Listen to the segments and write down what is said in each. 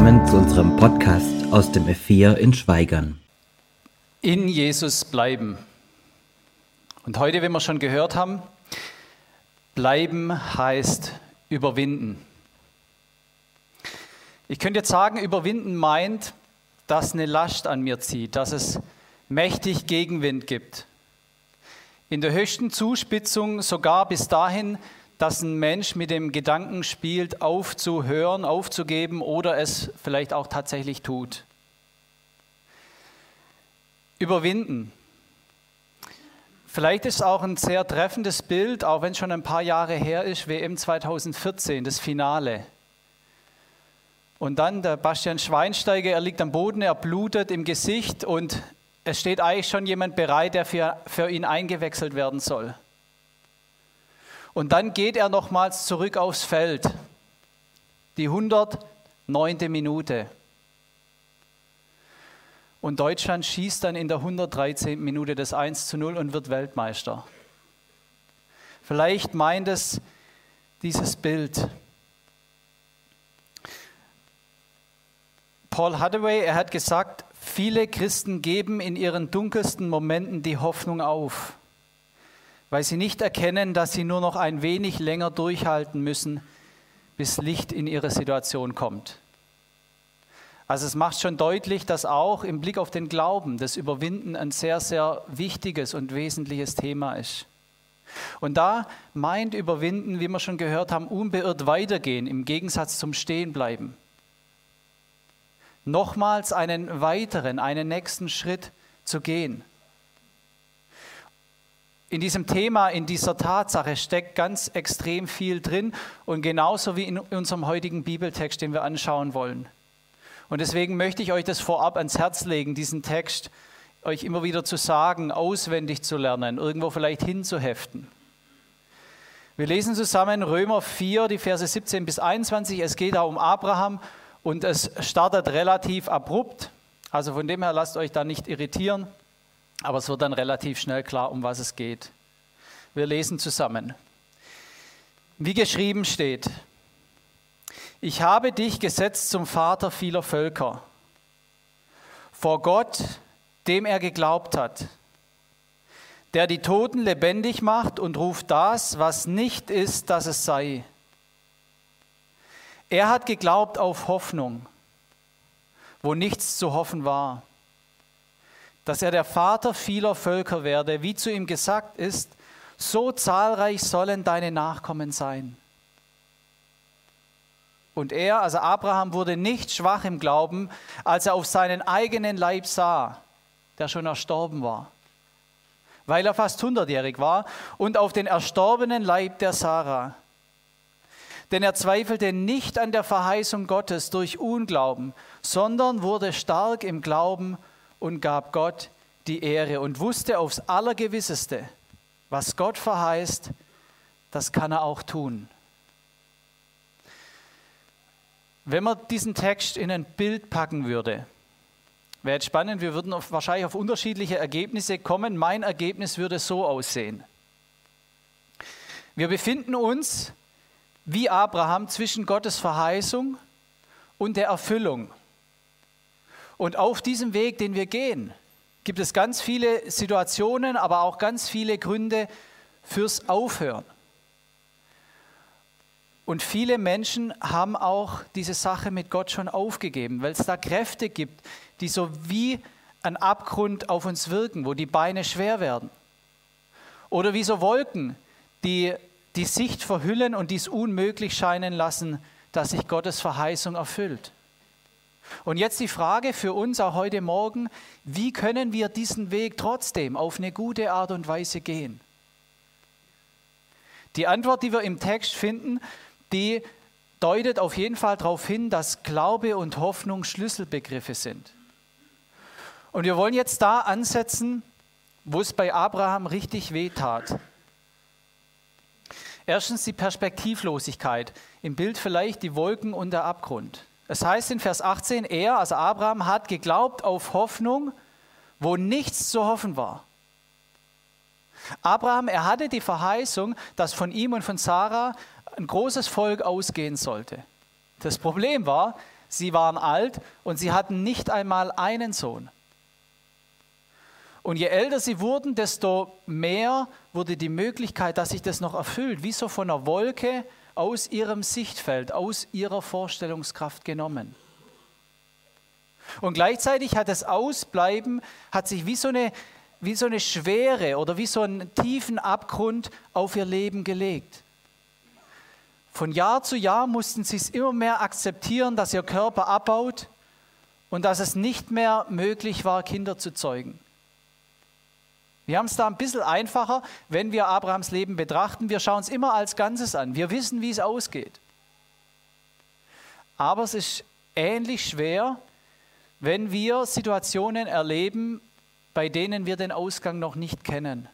Willkommen zu unserem Podcast aus dem F4 in Schweigern. In Jesus bleiben. Und heute, wie wir schon gehört haben, bleiben heißt überwinden. Ich könnte jetzt sagen, überwinden meint, dass eine Last an mir zieht, dass es mächtig Gegenwind gibt. In der höchsten Zuspitzung sogar bis dahin, dass ein Mensch mit dem Gedanken spielt, aufzuhören, aufzugeben oder es vielleicht auch tatsächlich tut. Überwinden. Vielleicht ist auch ein sehr treffendes Bild, auch wenn es schon ein paar Jahre her ist, WM 2014, das Finale. Und dann der Bastian Schweinsteiger, er liegt am Boden, er blutet im Gesicht und es steht eigentlich schon jemand bereit, der für, für ihn eingewechselt werden soll. Und dann geht er nochmals zurück aufs Feld. Die 109. Minute. Und Deutschland schießt dann in der 113. Minute das 1 zu 0 und wird Weltmeister. Vielleicht meint es dieses Bild. Paul Hathaway, er hat gesagt, viele Christen geben in ihren dunkelsten Momenten die Hoffnung auf weil sie nicht erkennen, dass sie nur noch ein wenig länger durchhalten müssen, bis Licht in ihre Situation kommt. Also es macht schon deutlich, dass auch im Blick auf den Glauben das Überwinden ein sehr, sehr wichtiges und wesentliches Thema ist. Und da meint Überwinden, wie wir schon gehört haben, unbeirrt weitergehen im Gegensatz zum Stehenbleiben. Nochmals einen weiteren, einen nächsten Schritt zu gehen in diesem Thema, in dieser Tatsache steckt ganz extrem viel drin und genauso wie in unserem heutigen Bibeltext, den wir anschauen wollen. Und deswegen möchte ich euch das vorab ans Herz legen, diesen Text euch immer wieder zu sagen, auswendig zu lernen, irgendwo vielleicht hinzuheften. Wir lesen zusammen Römer 4, die Verse 17 bis 21. Es geht da um Abraham und es startet relativ abrupt. Also von dem her lasst euch da nicht irritieren. Aber es wird dann relativ schnell klar, um was es geht. Wir lesen zusammen. Wie geschrieben steht, ich habe dich gesetzt zum Vater vieler Völker, vor Gott, dem er geglaubt hat, der die Toten lebendig macht und ruft das, was nicht ist, dass es sei. Er hat geglaubt auf Hoffnung, wo nichts zu hoffen war dass er der Vater vieler Völker werde, wie zu ihm gesagt ist, so zahlreich sollen deine Nachkommen sein. Und er, also Abraham, wurde nicht schwach im Glauben, als er auf seinen eigenen Leib sah, der schon erstorben war, weil er fast hundertjährig war, und auf den erstorbenen Leib der Sarah. Denn er zweifelte nicht an der Verheißung Gottes durch Unglauben, sondern wurde stark im Glauben und gab Gott die Ehre und wusste aufs Allergewisseste, was Gott verheißt, das kann er auch tun. Wenn man diesen Text in ein Bild packen würde, wäre es spannend, wir würden auf, wahrscheinlich auf unterschiedliche Ergebnisse kommen. Mein Ergebnis würde so aussehen. Wir befinden uns wie Abraham zwischen Gottes Verheißung und der Erfüllung. Und auf diesem Weg, den wir gehen, gibt es ganz viele Situationen, aber auch ganz viele Gründe fürs Aufhören. Und viele Menschen haben auch diese Sache mit Gott schon aufgegeben, weil es da Kräfte gibt, die so wie ein Abgrund auf uns wirken, wo die Beine schwer werden. Oder wie so Wolken, die die Sicht verhüllen und dies unmöglich scheinen lassen, dass sich Gottes Verheißung erfüllt. Und jetzt die Frage für uns auch heute Morgen, wie können wir diesen Weg trotzdem auf eine gute Art und Weise gehen? Die Antwort, die wir im Text finden, die deutet auf jeden Fall darauf hin, dass Glaube und Hoffnung Schlüsselbegriffe sind. Und wir wollen jetzt da ansetzen, wo es bei Abraham richtig weh tat. Erstens die Perspektivlosigkeit, im Bild vielleicht die Wolken und der Abgrund. Es heißt in Vers 18, er, also Abraham, hat geglaubt auf Hoffnung, wo nichts zu hoffen war. Abraham, er hatte die Verheißung, dass von ihm und von Sarah ein großes Volk ausgehen sollte. Das Problem war, sie waren alt und sie hatten nicht einmal einen Sohn. Und je älter sie wurden, desto mehr wurde die Möglichkeit, dass sich das noch erfüllt, wie so von einer Wolke aus ihrem Sichtfeld, aus ihrer Vorstellungskraft genommen. Und gleichzeitig hat das Ausbleiben, hat sich wie so eine, wie so eine Schwere oder wie so einen tiefen Abgrund auf ihr Leben gelegt. Von Jahr zu Jahr mussten sie es immer mehr akzeptieren, dass ihr Körper abbaut und dass es nicht mehr möglich war, Kinder zu zeugen. Wir haben es da ein bisschen einfacher, wenn wir Abrahams Leben betrachten. Wir schauen es immer als Ganzes an. Wir wissen, wie es ausgeht. Aber es ist ähnlich schwer, wenn wir Situationen erleben, bei denen wir den Ausgang noch nicht kennen,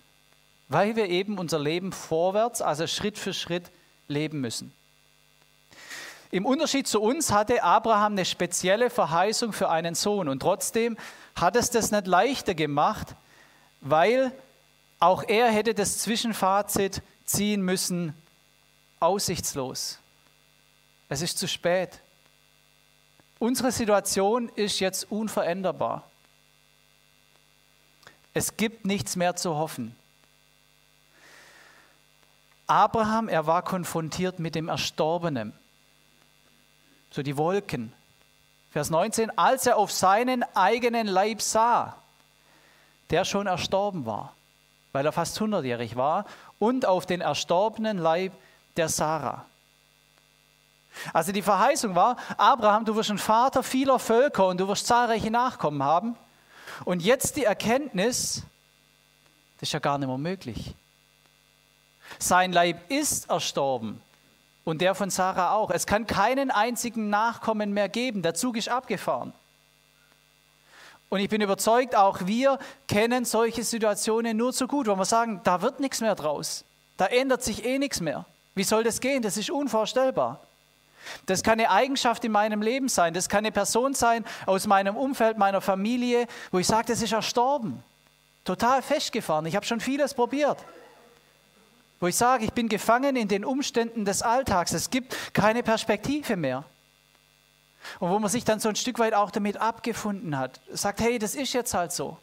weil wir eben unser Leben vorwärts, also Schritt für Schritt leben müssen. Im Unterschied zu uns hatte Abraham eine spezielle Verheißung für einen Sohn und trotzdem hat es das nicht leichter gemacht, weil auch er hätte das Zwischenfazit ziehen müssen, aussichtslos. Es ist zu spät. Unsere Situation ist jetzt unveränderbar. Es gibt nichts mehr zu hoffen. Abraham, er war konfrontiert mit dem Erstorbenen. So die Wolken. Vers 19, als er auf seinen eigenen Leib sah, der schon erstorben war, weil er fast hundertjährig war, und auf den erstorbenen Leib der Sarah. Also die Verheißung war, Abraham, du wirst ein Vater vieler Völker und du wirst zahlreiche Nachkommen haben. Und jetzt die Erkenntnis, das ist ja gar nicht mehr möglich. Sein Leib ist erstorben und der von Sarah auch. Es kann keinen einzigen Nachkommen mehr geben. Der Zug ist abgefahren. Und ich bin überzeugt, auch wir kennen solche Situationen nur zu gut, wo wir sagen, da wird nichts mehr draus. Da ändert sich eh nichts mehr. Wie soll das gehen? Das ist unvorstellbar. Das kann eine Eigenschaft in meinem Leben sein. Das kann eine Person sein aus meinem Umfeld, meiner Familie, wo ich sage, das ist erstorben. Total festgefahren. Ich habe schon vieles probiert. Wo ich sage, ich bin gefangen in den Umständen des Alltags. Es gibt keine Perspektive mehr. Und wo man sich dann so ein Stück weit auch damit abgefunden hat. Sagt, hey, das ist jetzt halt so.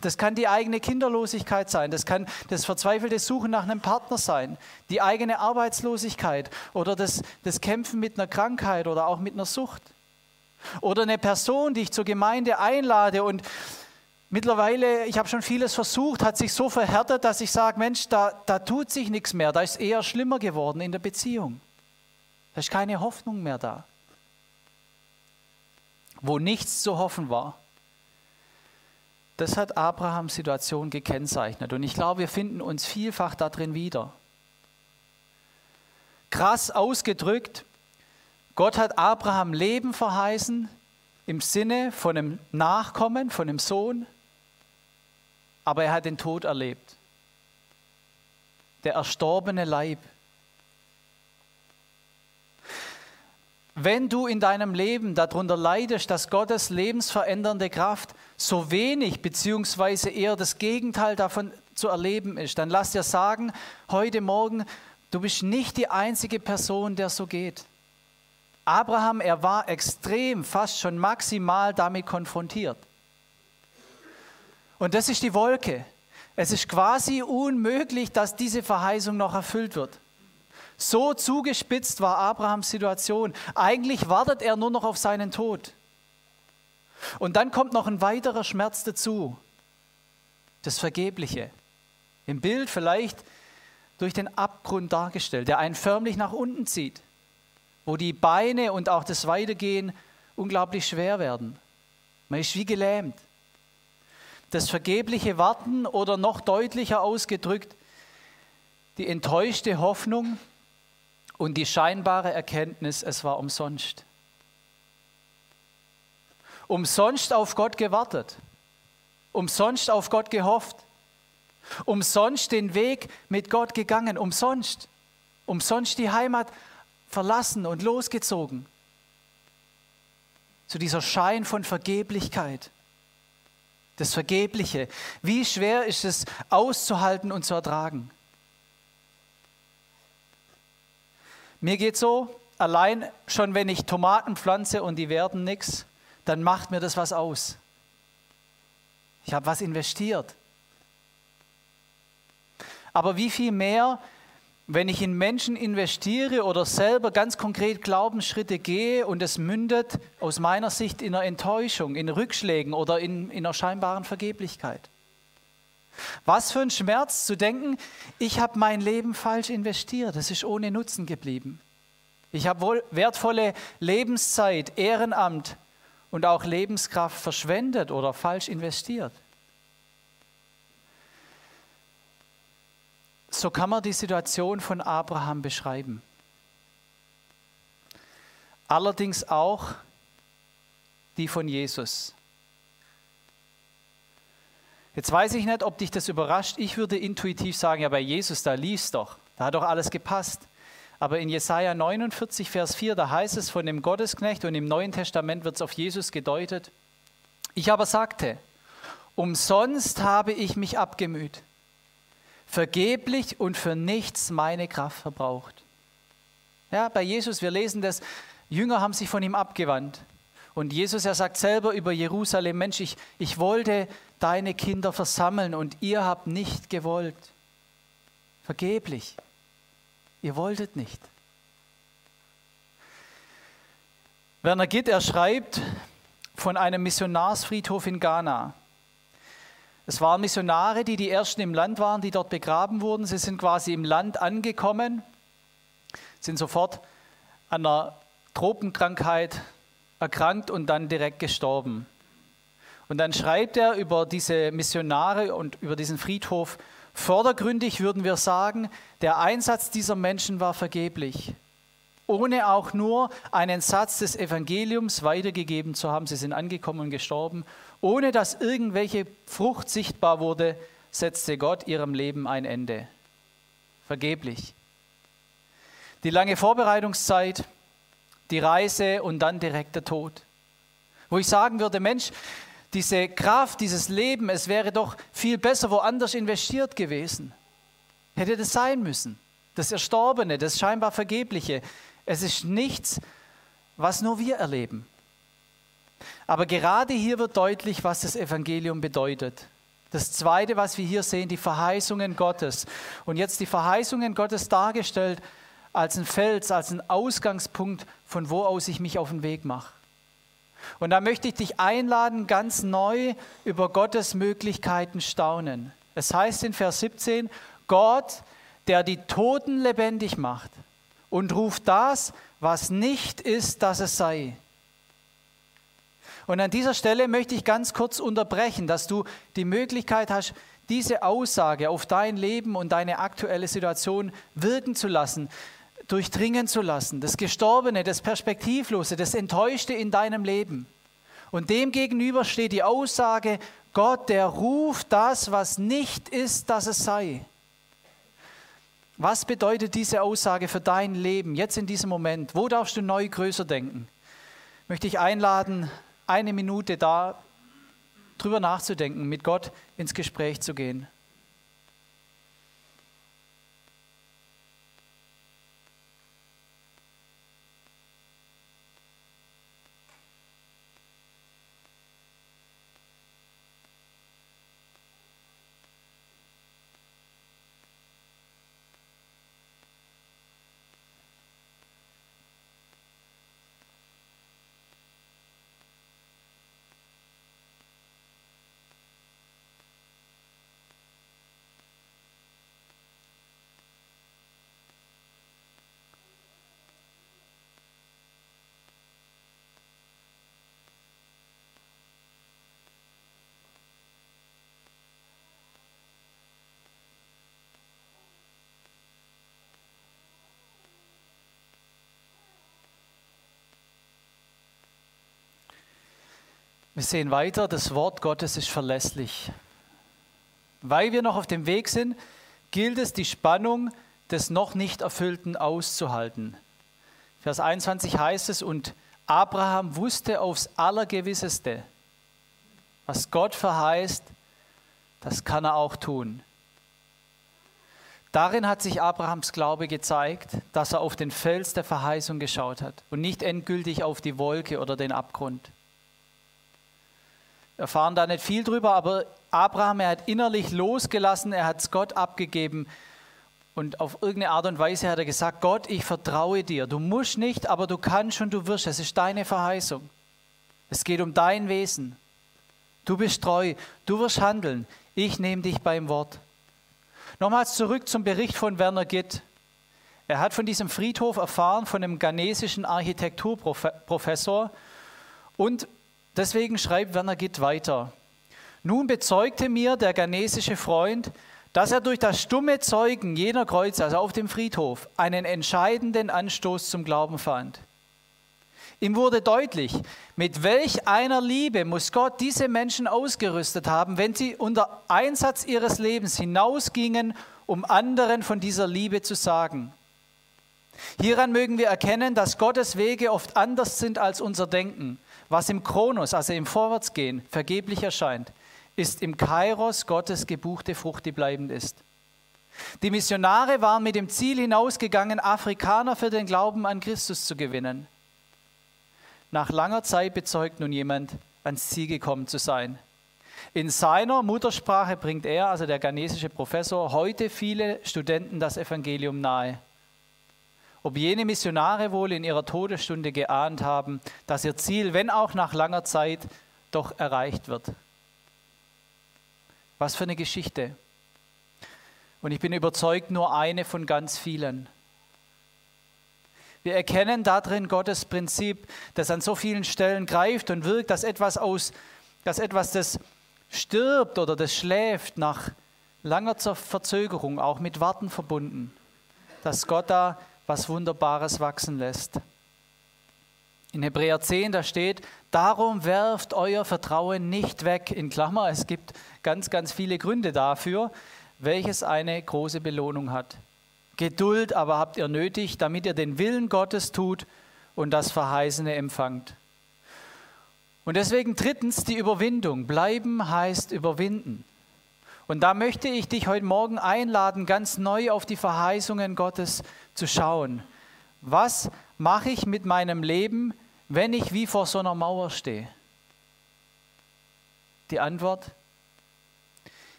Das kann die eigene Kinderlosigkeit sein, das kann das verzweifelte Suchen nach einem Partner sein, die eigene Arbeitslosigkeit oder das, das Kämpfen mit einer Krankheit oder auch mit einer Sucht. Oder eine Person, die ich zur Gemeinde einlade und mittlerweile, ich habe schon vieles versucht, hat sich so verhärtet, dass ich sage, Mensch, da, da tut sich nichts mehr, da ist eher schlimmer geworden in der Beziehung. Da ist keine Hoffnung mehr da. Wo nichts zu hoffen war. Das hat Abrahams Situation gekennzeichnet. Und ich glaube, wir finden uns vielfach darin wieder. Krass ausgedrückt, Gott hat Abraham Leben verheißen im Sinne von einem Nachkommen, von einem Sohn, aber er hat den Tod erlebt. Der erstorbene Leib. Wenn du in deinem Leben darunter leidest, dass Gottes lebensverändernde Kraft so wenig beziehungsweise eher das Gegenteil davon zu erleben ist, dann lass dir sagen, heute Morgen, du bist nicht die einzige Person, der so geht. Abraham, er war extrem, fast schon maximal damit konfrontiert. Und das ist die Wolke. Es ist quasi unmöglich, dass diese Verheißung noch erfüllt wird. So zugespitzt war Abrahams Situation. Eigentlich wartet er nur noch auf seinen Tod. Und dann kommt noch ein weiterer Schmerz dazu. Das Vergebliche. Im Bild vielleicht durch den Abgrund dargestellt, der einen förmlich nach unten zieht, wo die Beine und auch das Weitergehen unglaublich schwer werden. Man ist wie gelähmt. Das vergebliche Warten oder noch deutlicher ausgedrückt, die enttäuschte Hoffnung, und die scheinbare Erkenntnis, es war umsonst. Umsonst auf Gott gewartet, umsonst auf Gott gehofft, umsonst den Weg mit Gott gegangen, umsonst, umsonst die Heimat verlassen und losgezogen. Zu dieser Schein von Vergeblichkeit, das Vergebliche. Wie schwer ist es auszuhalten und zu ertragen? Mir geht so, allein schon wenn ich Tomaten pflanze und die werden nichts, dann macht mir das was aus. Ich habe was investiert. Aber wie viel mehr, wenn ich in Menschen investiere oder selber ganz konkret Glaubensschritte gehe und es mündet aus meiner Sicht in einer Enttäuschung, in Rückschlägen oder in, in einer scheinbaren Vergeblichkeit. Was für ein Schmerz zu denken, ich habe mein Leben falsch investiert, es ist ohne Nutzen geblieben. Ich habe wertvolle Lebenszeit, Ehrenamt und auch Lebenskraft verschwendet oder falsch investiert. So kann man die Situation von Abraham beschreiben. Allerdings auch die von Jesus. Jetzt weiß ich nicht, ob dich das überrascht. Ich würde intuitiv sagen, ja, bei Jesus, da lief es doch. Da hat doch alles gepasst. Aber in Jesaja 49, Vers 4, da heißt es von dem Gottesknecht und im Neuen Testament wird es auf Jesus gedeutet. Ich aber sagte, umsonst habe ich mich abgemüht, vergeblich und für nichts meine Kraft verbraucht. Ja, bei Jesus, wir lesen das, Jünger haben sich von ihm abgewandt. Und Jesus, er sagt selber über Jerusalem, Mensch, ich, ich wollte deine Kinder versammeln und ihr habt nicht gewollt. Vergeblich. Ihr wolltet nicht. Werner Gitt, er schreibt von einem Missionarsfriedhof in Ghana. Es waren Missionare, die die ersten im Land waren, die dort begraben wurden. Sie sind quasi im Land angekommen, sind sofort an einer Tropenkrankheit erkrankt und dann direkt gestorben. Und dann schreibt er über diese Missionare und über diesen Friedhof, vordergründig würden wir sagen, der Einsatz dieser Menschen war vergeblich, ohne auch nur einen Satz des Evangeliums weitergegeben zu haben. Sie sind angekommen und gestorben. Ohne dass irgendwelche Frucht sichtbar wurde, setzte Gott ihrem Leben ein Ende. Vergeblich. Die lange Vorbereitungszeit, die Reise und dann direkt der Tod. Wo ich sagen würde, Mensch, diese Kraft, dieses Leben, es wäre doch viel besser woanders investiert gewesen. Hätte das sein müssen. Das Erstorbene, das scheinbar Vergebliche. Es ist nichts, was nur wir erleben. Aber gerade hier wird deutlich, was das Evangelium bedeutet. Das Zweite, was wir hier sehen, die Verheißungen Gottes. Und jetzt die Verheißungen Gottes dargestellt als ein Fels, als ein Ausgangspunkt, von wo aus ich mich auf den Weg mache. Und da möchte ich dich einladen, ganz neu über Gottes Möglichkeiten staunen. Es heißt in Vers 17, Gott, der die Toten lebendig macht und ruft das, was nicht ist, dass es sei. Und an dieser Stelle möchte ich ganz kurz unterbrechen, dass du die Möglichkeit hast, diese Aussage auf dein Leben und deine aktuelle Situation wirken zu lassen durchdringen zu lassen, das Gestorbene, das Perspektivlose, das Enttäuschte in deinem Leben. Und dem gegenüber steht die Aussage, Gott, der ruft das, was nicht ist, dass es sei. Was bedeutet diese Aussage für dein Leben jetzt in diesem Moment? Wo darfst du neu größer denken? Möchte ich einladen, eine Minute da drüber nachzudenken, mit Gott ins Gespräch zu gehen. Wir sehen weiter, das Wort Gottes ist verlässlich. Weil wir noch auf dem Weg sind, gilt es, die Spannung des noch nicht Erfüllten auszuhalten. Vers 21 heißt es, und Abraham wusste aufs Allergewisseste, was Gott verheißt, das kann er auch tun. Darin hat sich Abrahams Glaube gezeigt, dass er auf den Fels der Verheißung geschaut hat und nicht endgültig auf die Wolke oder den Abgrund. Erfahren da nicht viel drüber, aber Abraham, er hat innerlich losgelassen, er hat es Gott abgegeben und auf irgendeine Art und Weise hat er gesagt, Gott, ich vertraue dir. Du musst nicht, aber du kannst und du wirst. Es ist deine Verheißung. Es geht um dein Wesen. Du bist treu, du wirst handeln. Ich nehme dich beim Wort. Nochmals zurück zum Bericht von Werner Gitt. Er hat von diesem Friedhof erfahren, von einem ghanesischen Architekturprofessor. Und deswegen schreibt Werner Gitt weiter. Nun bezeugte mir der ghanesische Freund, dass er durch das stumme Zeugen jener Kreuze, also auf dem Friedhof, einen entscheidenden Anstoß zum Glauben fand. Ihm wurde deutlich, mit welch einer Liebe muss Gott diese Menschen ausgerüstet haben, wenn sie unter Einsatz ihres Lebens hinausgingen, um anderen von dieser Liebe zu sagen. Hieran mögen wir erkennen, dass Gottes Wege oft anders sind als unser Denken. Was im Kronos, also im Vorwärtsgehen, vergeblich erscheint, ist im Kairos Gottes gebuchte Frucht, die bleibend ist. Die Missionare waren mit dem Ziel hinausgegangen, Afrikaner für den Glauben an Christus zu gewinnen. Nach langer Zeit bezeugt nun jemand, ans Ziel gekommen zu sein. In seiner Muttersprache bringt er, also der ghanesische Professor, heute viele Studenten das Evangelium nahe. Ob jene Missionare wohl in ihrer Todesstunde geahnt haben, dass ihr Ziel, wenn auch nach langer Zeit, doch erreicht wird. Was für eine Geschichte. Und ich bin überzeugt, nur eine von ganz vielen. Wir erkennen darin Gottes Prinzip, das an so vielen Stellen greift und wirkt, dass etwas aus, dass etwas, das stirbt oder das schläft nach langer Verzögerung, auch mit Warten verbunden, dass Gott da was Wunderbares wachsen lässt. In Hebräer 10, da steht, darum werft euer Vertrauen nicht weg. In Klammer, es gibt ganz, ganz viele Gründe dafür, welches eine große Belohnung hat. Geduld aber habt ihr nötig, damit ihr den Willen Gottes tut und das Verheißene empfangt. Und deswegen drittens die Überwindung. Bleiben heißt überwinden. Und da möchte ich dich heute Morgen einladen, ganz neu auf die Verheißungen Gottes zu schauen. Was mache ich mit meinem Leben, wenn ich wie vor so einer Mauer stehe? Die Antwort,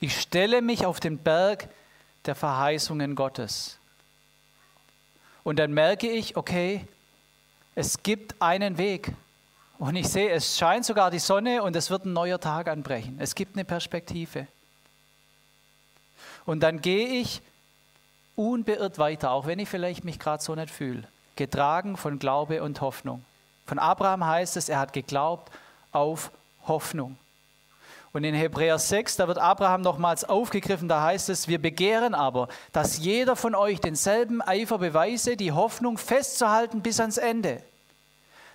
ich stelle mich auf den Berg der Verheißungen Gottes. Und dann merke ich, okay, es gibt einen Weg. Und ich sehe, es scheint sogar die Sonne und es wird ein neuer Tag anbrechen. Es gibt eine Perspektive. Und dann gehe ich unbeirrt weiter, auch wenn ich vielleicht mich gerade so nicht fühle, getragen von Glaube und Hoffnung. Von Abraham heißt es, er hat geglaubt auf Hoffnung. Und in Hebräer 6, da wird Abraham nochmals aufgegriffen, da heißt es, wir begehren aber, dass jeder von euch denselben Eifer beweise, die Hoffnung festzuhalten bis ans Ende,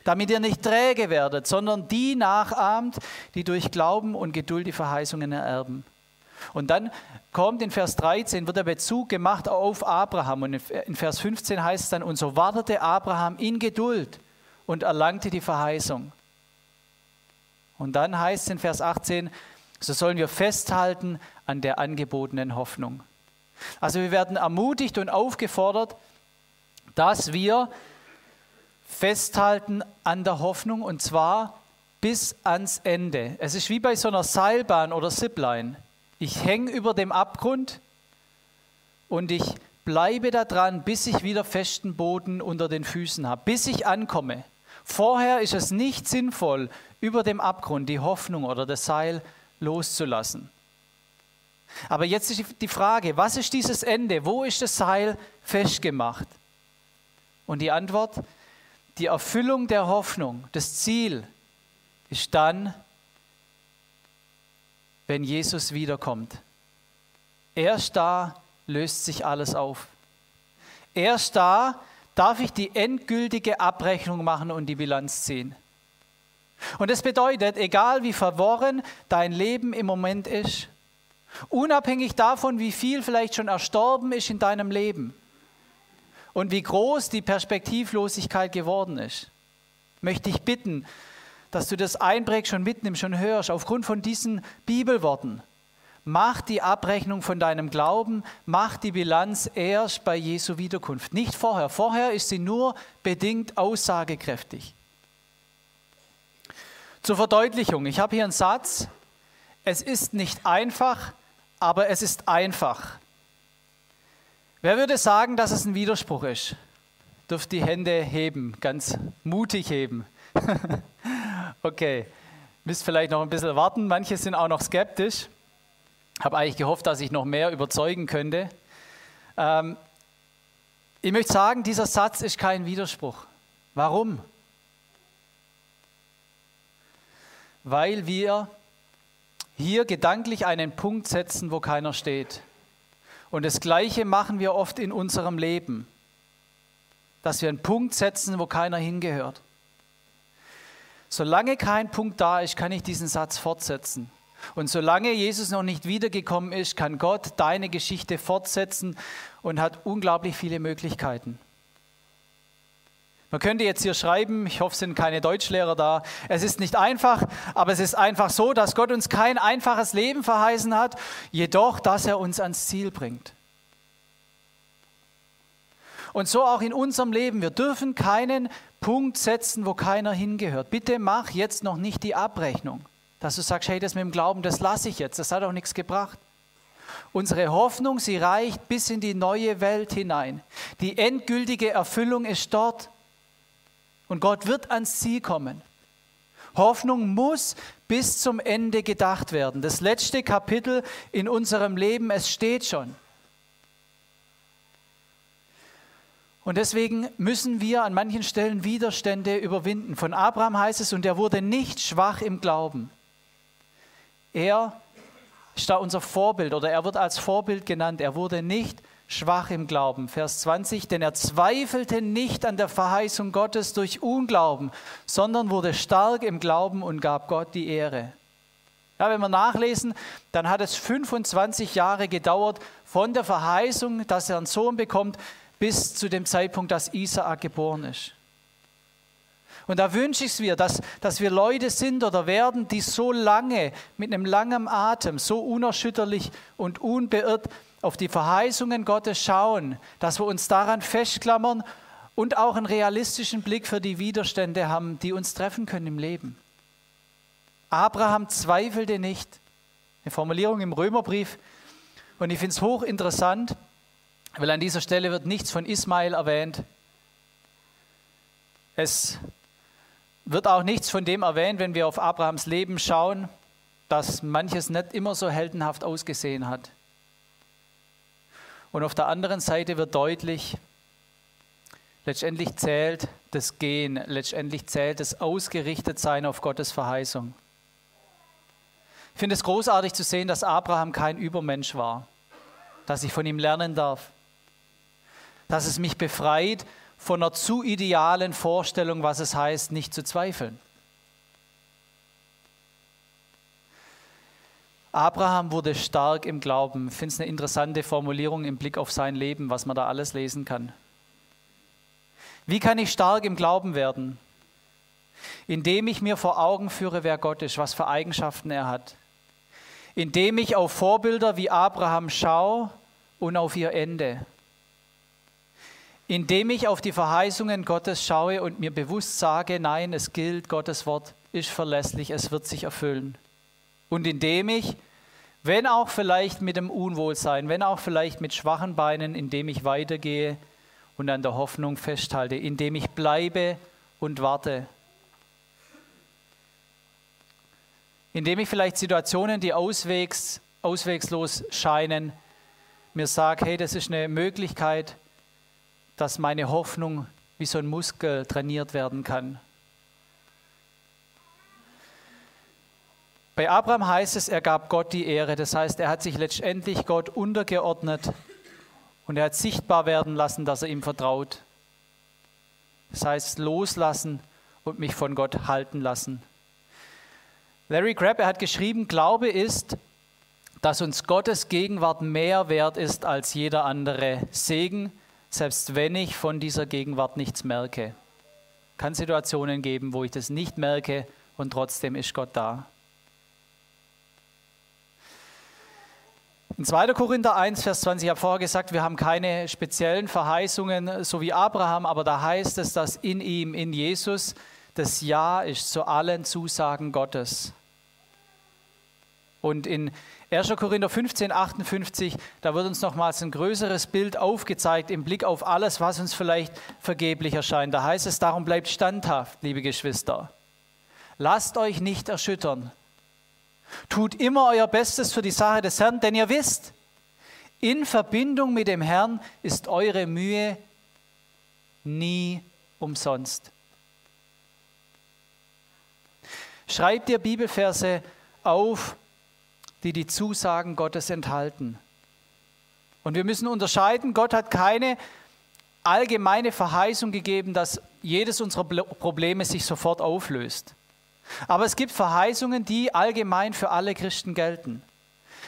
damit ihr nicht träge werdet, sondern die nachahmt, die durch Glauben und Geduld die Verheißungen ererben. Und dann kommt in Vers 13, wird der Bezug gemacht auf Abraham. Und in Vers 15 heißt es dann, und so wartete Abraham in Geduld und erlangte die Verheißung. Und dann heißt es in Vers 18, so sollen wir festhalten an der angebotenen Hoffnung. Also wir werden ermutigt und aufgefordert, dass wir festhalten an der Hoffnung und zwar bis ans Ende. Es ist wie bei so einer Seilbahn oder Zipline. Ich hänge über dem Abgrund und ich bleibe da dran, bis ich wieder festen Boden unter den Füßen habe, bis ich ankomme. Vorher ist es nicht sinnvoll, über dem Abgrund die Hoffnung oder das Seil loszulassen. Aber jetzt ist die Frage, was ist dieses Ende? Wo ist das Seil festgemacht? Und die Antwort, die Erfüllung der Hoffnung, das Ziel ist dann, wenn Jesus wiederkommt. Erst da löst sich alles auf. Erst da darf ich die endgültige Abrechnung machen und die Bilanz ziehen. Und das bedeutet, egal wie verworren dein Leben im Moment ist, unabhängig davon, wie viel vielleicht schon erstorben ist in deinem Leben und wie groß die Perspektivlosigkeit geworden ist, möchte ich bitten, dass du das einprägst und mitnimmst und hörst aufgrund von diesen Bibelworten. mach die Abrechnung von deinem Glauben, mach die Bilanz erst bei Jesu Wiederkunft, nicht vorher. Vorher ist sie nur bedingt aussagekräftig. Zur Verdeutlichung, ich habe hier einen Satz, es ist nicht einfach, aber es ist einfach. Wer würde sagen, dass es ein Widerspruch ist? Dürft die Hände heben, ganz mutig heben. okay, müsst vielleicht noch ein bisschen warten. Manche sind auch noch skeptisch. Habe eigentlich gehofft, dass ich noch mehr überzeugen könnte. Ähm, ich möchte sagen, dieser Satz ist kein Widerspruch. Warum? Weil wir hier gedanklich einen Punkt setzen, wo keiner steht. Und das Gleiche machen wir oft in unserem Leben, dass wir einen Punkt setzen, wo keiner hingehört. Solange kein Punkt da ist, kann ich diesen Satz fortsetzen. Und solange Jesus noch nicht wiedergekommen ist, kann Gott deine Geschichte fortsetzen und hat unglaublich viele Möglichkeiten. Man könnte jetzt hier schreiben, ich hoffe, es sind keine Deutschlehrer da, es ist nicht einfach, aber es ist einfach so, dass Gott uns kein einfaches Leben verheißen hat, jedoch, dass er uns ans Ziel bringt. Und so auch in unserem Leben. Wir dürfen keinen Punkt setzen, wo keiner hingehört. Bitte mach jetzt noch nicht die Abrechnung, dass du sagst, hey, das mit dem Glauben, das lasse ich jetzt, das hat auch nichts gebracht. Unsere Hoffnung, sie reicht bis in die neue Welt hinein. Die endgültige Erfüllung ist dort. Und Gott wird ans Ziel kommen. Hoffnung muss bis zum Ende gedacht werden. Das letzte Kapitel in unserem Leben, es steht schon. Und deswegen müssen wir an manchen Stellen Widerstände überwinden. Von Abraham heißt es, und er wurde nicht schwach im Glauben. Er ist da unser Vorbild oder er wird als Vorbild genannt. Er wurde nicht schwach im Glauben. Vers 20, denn er zweifelte nicht an der Verheißung Gottes durch Unglauben, sondern wurde stark im Glauben und gab Gott die Ehre. Ja, wenn wir nachlesen, dann hat es 25 Jahre gedauert von der Verheißung, dass er einen Sohn bekommt, bis zu dem Zeitpunkt, dass Isaak geboren ist. Und da wünsche ich es mir, dass, dass wir Leute sind oder werden, die so lange, mit einem langen Atem, so unerschütterlich und unbeirrt auf die Verheißungen Gottes schauen, dass wir uns daran festklammern und auch einen realistischen Blick für die Widerstände haben, die uns treffen können im Leben. Abraham zweifelte nicht. Eine Formulierung im Römerbrief. Und ich finde es hochinteressant, weil an dieser Stelle wird nichts von Ismael erwähnt. Es wird auch nichts von dem erwähnt, wenn wir auf Abrahams Leben schauen, dass manches nicht immer so heldenhaft ausgesehen hat. Und auf der anderen Seite wird deutlich, letztendlich zählt das Gehen, letztendlich zählt das Ausgerichtetsein auf Gottes Verheißung. Ich finde es großartig zu sehen, dass Abraham kein Übermensch war, dass ich von ihm lernen darf dass es mich befreit von einer zu idealen Vorstellung, was es heißt, nicht zu zweifeln. Abraham wurde stark im Glauben. Ich finde es eine interessante Formulierung im Blick auf sein Leben, was man da alles lesen kann. Wie kann ich stark im Glauben werden? Indem ich mir vor Augen führe, wer Gott ist, was für Eigenschaften er hat. Indem ich auf Vorbilder wie Abraham schaue und auf ihr Ende indem ich auf die Verheißungen Gottes schaue und mir bewusst sage, nein, es gilt, Gottes Wort ist verlässlich, es wird sich erfüllen. Und indem ich, wenn auch vielleicht mit dem Unwohlsein, wenn auch vielleicht mit schwachen Beinen, indem ich weitergehe und an der Hoffnung festhalte, indem ich bleibe und warte. Indem ich vielleicht Situationen, die auswegs, auswegslos scheinen, mir sage, hey, das ist eine Möglichkeit, dass meine Hoffnung wie so ein Muskel trainiert werden kann. Bei Abraham heißt es, er gab Gott die Ehre. Das heißt, er hat sich letztendlich Gott untergeordnet und er hat sichtbar werden lassen, dass er ihm vertraut. Das heißt, loslassen und mich von Gott halten lassen. Larry Crabb, er hat geschrieben, Glaube ist, dass uns Gottes Gegenwart mehr wert ist als jeder andere Segen, selbst wenn ich von dieser Gegenwart nichts merke. Kann Situationen geben, wo ich das nicht merke und trotzdem ist Gott da. In 2. Korinther 1, Vers 20, ich habe vorher gesagt, wir haben keine speziellen Verheißungen, so wie Abraham, aber da heißt es, dass in ihm, in Jesus, das Ja ist zu allen Zusagen Gottes. Und in 1. Korinther 15, 58, da wird uns nochmals ein größeres Bild aufgezeigt im Blick auf alles, was uns vielleicht vergeblich erscheint. Da heißt es, darum bleibt standhaft, liebe Geschwister. Lasst euch nicht erschüttern. Tut immer euer Bestes für die Sache des Herrn, denn ihr wisst, in Verbindung mit dem Herrn ist eure Mühe nie umsonst. Schreibt dir Bibelverse auf, die die Zusagen Gottes enthalten. Und wir müssen unterscheiden, Gott hat keine allgemeine Verheißung gegeben, dass jedes unserer Probleme sich sofort auflöst. Aber es gibt Verheißungen, die allgemein für alle Christen gelten.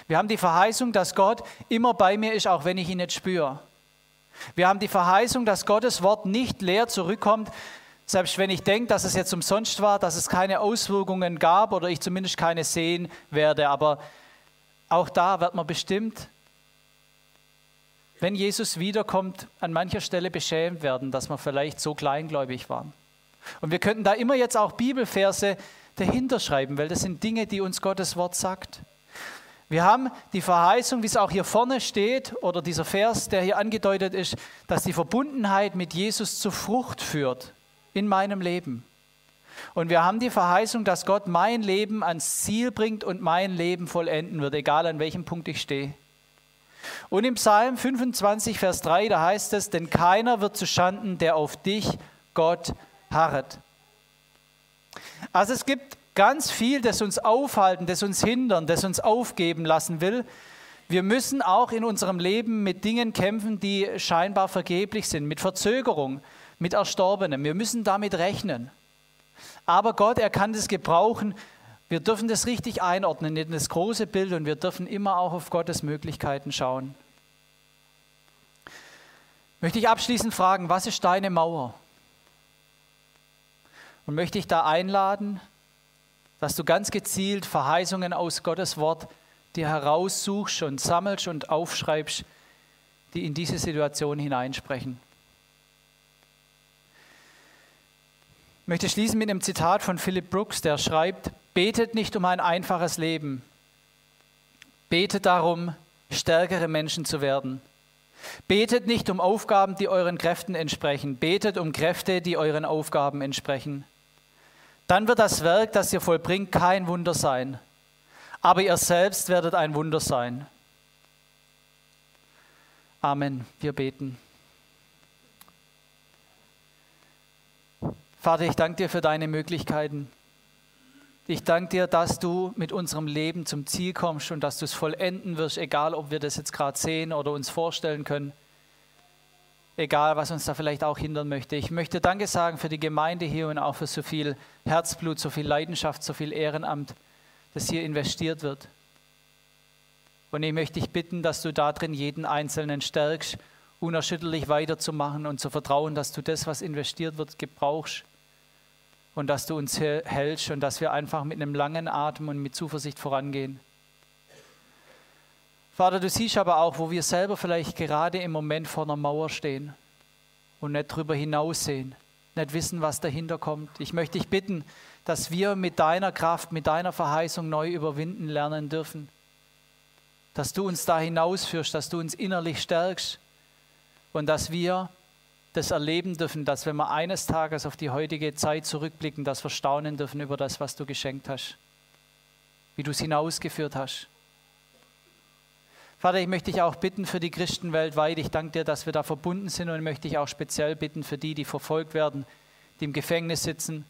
Wir haben die Verheißung, dass Gott immer bei mir ist, auch wenn ich ihn nicht spüre. Wir haben die Verheißung, dass Gottes Wort nicht leer zurückkommt, selbst wenn ich denke, dass es jetzt umsonst war, dass es keine Auswirkungen gab oder ich zumindest keine sehen werde. Aber auch da wird man bestimmt, wenn Jesus wiederkommt, an mancher Stelle beschämt werden, dass wir vielleicht so kleingläubig waren. Und wir könnten da immer jetzt auch Bibelverse dahinter schreiben, weil das sind Dinge, die uns Gottes Wort sagt. Wir haben die Verheißung, wie es auch hier vorne steht, oder dieser Vers, der hier angedeutet ist, dass die Verbundenheit mit Jesus zur Frucht führt in meinem Leben. Und wir haben die Verheißung, dass Gott mein Leben ans Ziel bringt und mein Leben vollenden wird, egal an welchem Punkt ich stehe. Und im Psalm 25, Vers 3, da heißt es, denn keiner wird zu Schanden, der auf dich, Gott, harret. Also es gibt ganz viel, das uns aufhalten, das uns hindern, das uns aufgeben lassen will. Wir müssen auch in unserem Leben mit Dingen kämpfen, die scheinbar vergeblich sind, mit Verzögerung, mit Erstorbenem. Wir müssen damit rechnen. Aber Gott, er kann das gebrauchen. Wir dürfen das richtig einordnen in das große Bild und wir dürfen immer auch auf Gottes Möglichkeiten schauen. Möchte ich abschließend fragen, was ist deine Mauer? Und möchte ich da einladen, dass du ganz gezielt Verheißungen aus Gottes Wort dir heraussuchst und sammelst und aufschreibst, die in diese Situation hineinsprechen. Ich möchte schließen mit einem Zitat von Philip Brooks, der schreibt, betet nicht um ein einfaches Leben, betet darum, stärkere Menschen zu werden. Betet nicht um Aufgaben, die euren Kräften entsprechen, betet um Kräfte, die euren Aufgaben entsprechen. Dann wird das Werk, das ihr vollbringt, kein Wunder sein. Aber ihr selbst werdet ein Wunder sein. Amen. Wir beten. Vater, ich danke dir für deine Möglichkeiten. Ich danke dir, dass du mit unserem Leben zum Ziel kommst und dass du es vollenden wirst, egal ob wir das jetzt gerade sehen oder uns vorstellen können egal was uns da vielleicht auch hindern möchte. Ich möchte Danke sagen für die Gemeinde hier und auch für so viel Herzblut, so viel Leidenschaft, so viel Ehrenamt, das hier investiert wird. Und ich möchte dich bitten, dass du darin jeden Einzelnen stärkst, unerschütterlich weiterzumachen und zu vertrauen, dass du das, was investiert wird, gebrauchst und dass du uns hältst und dass wir einfach mit einem langen Atem und mit Zuversicht vorangehen. Vater, du siehst aber auch, wo wir selber vielleicht gerade im Moment vor einer Mauer stehen und nicht drüber hinaussehen, nicht wissen, was dahinter kommt. Ich möchte dich bitten, dass wir mit deiner Kraft, mit deiner Verheißung neu überwinden lernen dürfen. Dass du uns da hinausführst, dass du uns innerlich stärkst und dass wir das erleben dürfen, dass wenn wir eines Tages auf die heutige Zeit zurückblicken, dass wir staunen dürfen über das, was du geschenkt hast, wie du es hinausgeführt hast. Vater, ich möchte dich auch bitten für die Christen weltweit. Ich danke dir, dass wir da verbunden sind und möchte dich auch speziell bitten für die, die verfolgt werden, die im Gefängnis sitzen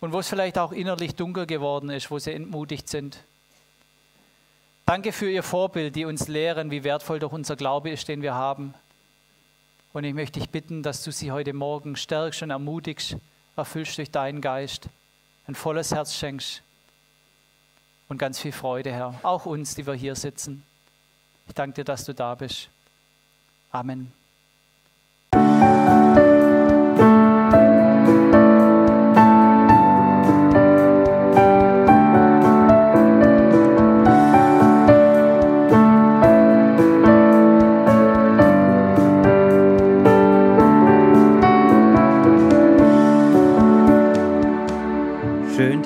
und wo es vielleicht auch innerlich dunkel geworden ist, wo sie entmutigt sind. Danke für ihr Vorbild, die uns lehren, wie wertvoll doch unser Glaube ist, den wir haben. Und ich möchte dich bitten, dass du sie heute Morgen stärkst und ermutigst, erfüllst durch deinen Geist, ein volles Herz schenkst und ganz viel Freude, Herr. Auch uns, die wir hier sitzen. Ich danke dir, dass du da bist. Amen.